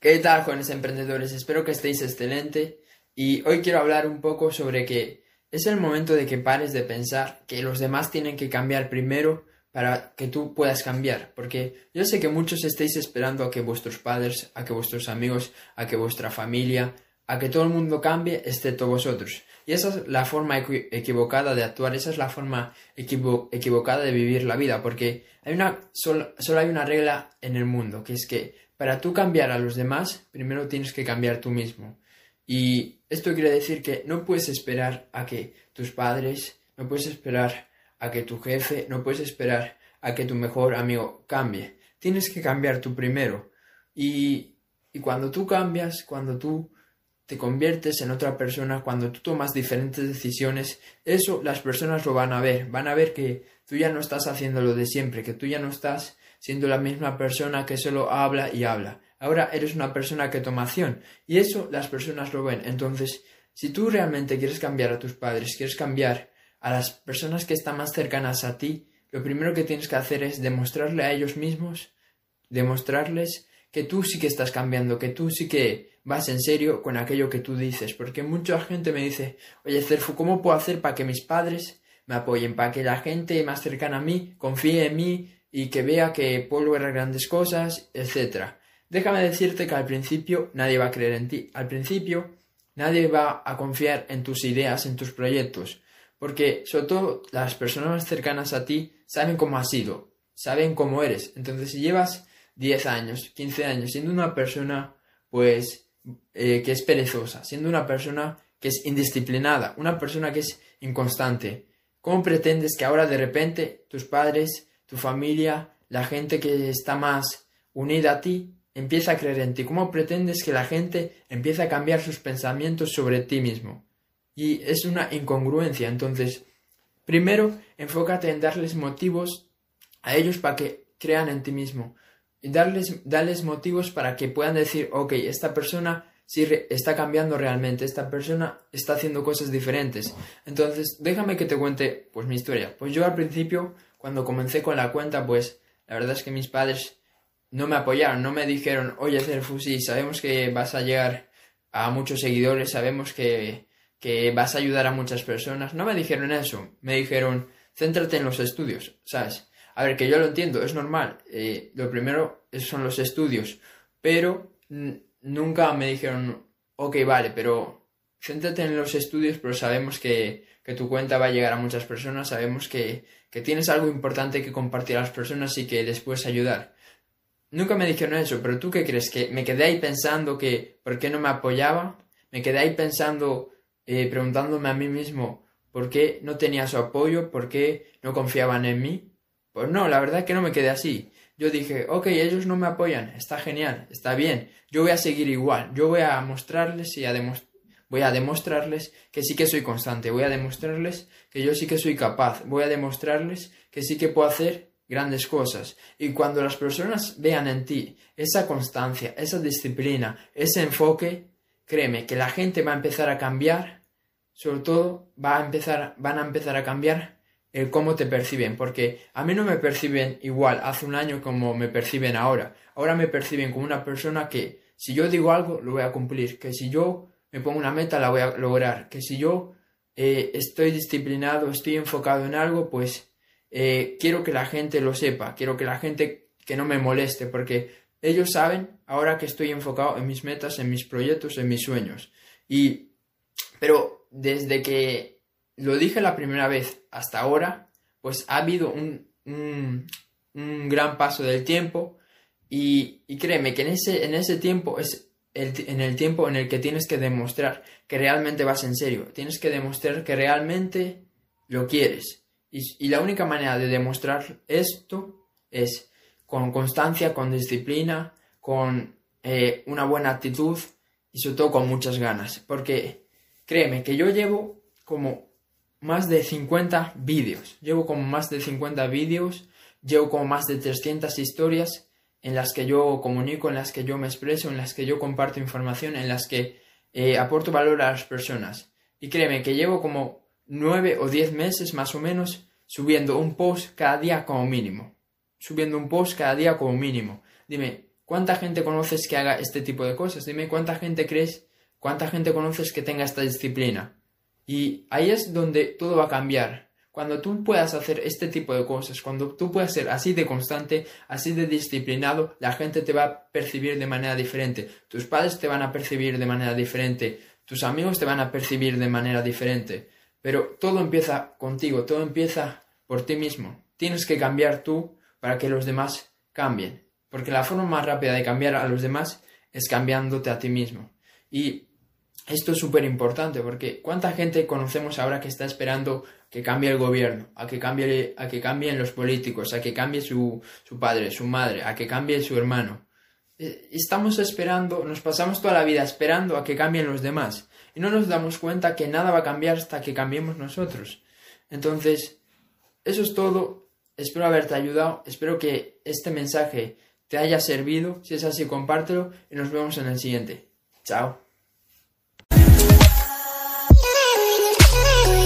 ¿Qué tal, jóvenes emprendedores? Espero que estéis excelente y hoy quiero hablar un poco sobre que es el momento de que pares de pensar que los demás tienen que cambiar primero para que tú puedas cambiar, porque yo sé que muchos estáis esperando a que vuestros padres, a que vuestros amigos, a que vuestra familia, a que todo el mundo cambie, excepto vosotros. Y esa es la forma equivocada de actuar, esa es la forma equivocada de vivir la vida, porque hay una, solo hay una regla en el mundo, que es que para tú cambiar a los demás, primero tienes que cambiar tú mismo. Y esto quiere decir que no puedes esperar a que tus padres, no puedes esperar a que tu jefe, no puedes esperar a que tu mejor amigo cambie. Tienes que cambiar tú primero. Y, y cuando tú cambias, cuando tú te conviertes en otra persona, cuando tú tomas diferentes decisiones, eso las personas lo van a ver, van a ver que tú ya no estás haciendo lo de siempre, que tú ya no estás siendo la misma persona que solo habla y habla. Ahora eres una persona que toma acción y eso las personas lo ven. Entonces, si tú realmente quieres cambiar a tus padres, quieres cambiar a las personas que están más cercanas a ti, lo primero que tienes que hacer es demostrarle a ellos mismos, demostrarles que tú sí que estás cambiando, que tú sí que vas en serio con aquello que tú dices, porque mucha gente me dice, oye Cerfu, ¿cómo puedo hacer para que mis padres me apoyen, para que la gente más cercana a mí confíe en mí y que vea que puedo lograr grandes cosas, etcétera? Déjame decirte que al principio nadie va a creer en ti, al principio nadie va a confiar en tus ideas, en tus proyectos, porque sobre todo las personas más cercanas a ti saben cómo has sido, saben cómo eres, entonces si llevas 10 años, 15 años siendo una persona pues eh, que es perezosa, siendo una persona que es indisciplinada, una persona que es inconstante. ¿Cómo pretendes que ahora de repente tus padres, tu familia, la gente que está más unida a ti, empieza a creer en ti? ¿Cómo pretendes que la gente empiece a cambiar sus pensamientos sobre ti mismo? Y es una incongruencia. Entonces, primero, enfócate en darles motivos a ellos para que crean en ti mismo y darles, darles motivos para que puedan decir, ok, esta persona sí está cambiando realmente, esta persona está haciendo cosas diferentes. Entonces, déjame que te cuente pues mi historia. Pues yo al principio, cuando comencé con la cuenta, pues la verdad es que mis padres no me apoyaron, no me dijeron, oye, Cerfusi, sabemos que vas a llegar a muchos seguidores, sabemos que, que vas a ayudar a muchas personas. No me dijeron eso, me dijeron, céntrate en los estudios, ¿sabes? A ver, que yo lo entiendo, es normal. Eh, lo primero son los estudios, pero nunca me dijeron, ok, vale, pero céntrate en los estudios, pero sabemos que, que tu cuenta va a llegar a muchas personas, sabemos que, que, tienes algo importante que compartir a las personas y que les puedes ayudar. Nunca me dijeron eso, pero tú qué crees, que me quedé ahí pensando que por qué no me apoyaba, me quedé ahí pensando, eh, preguntándome a mí mismo por qué no tenía su apoyo, por qué no confiaban en mí. Pues no, la verdad es que no me quedé así. Yo dije, ok, ellos no me apoyan, está genial, está bien, yo voy a seguir igual, yo voy a mostrarles y a voy a demostrarles que sí que soy constante, voy a demostrarles que yo sí que soy capaz, voy a demostrarles que sí que puedo hacer grandes cosas. Y cuando las personas vean en ti esa constancia, esa disciplina, ese enfoque, créeme que la gente va a empezar a cambiar, sobre todo va a empezar, van a empezar a cambiar el cómo te perciben, porque a mí no me perciben igual hace un año como me perciben ahora. Ahora me perciben como una persona que si yo digo algo, lo voy a cumplir, que si yo me pongo una meta, la voy a lograr, que si yo eh, estoy disciplinado, estoy enfocado en algo, pues eh, quiero que la gente lo sepa, quiero que la gente que no me moleste, porque ellos saben ahora que estoy enfocado en mis metas, en mis proyectos, en mis sueños. Y, pero desde que lo dije la primera vez hasta ahora, pues ha habido un, un, gran paso del tiempo y, créeme que en ese, en ese tiempo es en el tiempo en el que tienes que demostrar que realmente vas en serio, tienes que demostrar que realmente lo quieres. Y, la única manera de demostrar esto es con constancia, con disciplina, con eh, una buena actitud y sobre todo con muchas ganas. Porque créeme que yo llevo como más de 50 vídeos. Llevo como más de 50 vídeos, llevo como más de 300 historias en las que yo comunico, en las que yo me expreso, en las que yo comparto información, en las que eh, aporto valor a las personas. Y créeme que llevo como 9 o 10 meses más o menos subiendo un post cada día como mínimo. Subiendo un post cada día como mínimo. Dime, ¿Cuánta gente conoces que haga este tipo de cosas? Dime cuánta gente crees, cuánta gente conoces que tenga esta disciplina. Y ahí es donde todo va a cambiar. Cuando tú puedas hacer este tipo de cosas, cuando tú puedas ser así de constante, así de disciplinado, la gente te va a percibir de manera diferente. Tus padres te van a percibir de manera diferente. Tus amigos te van a percibir de manera diferente. Pero todo empieza contigo, todo empieza por ti mismo. Tienes que cambiar tú para que los demás cambien. Porque la forma más rápida de cambiar a los demás es cambiándote a ti mismo. Y esto es súper importante porque ¿cuánta gente conocemos ahora que está esperando que cambie el gobierno, a que, cambie, a que cambien los políticos, a que cambie su, su padre, su madre, a que cambie su hermano? Eh, estamos esperando, nos pasamos toda la vida esperando a que cambien los demás y no nos damos cuenta que nada va a cambiar hasta que cambiemos nosotros. Entonces, eso es todo. Espero haberte ayudado. Espero que este mensaje te haya servido. Si es así, compártelo y nos vemos en el siguiente. Chao.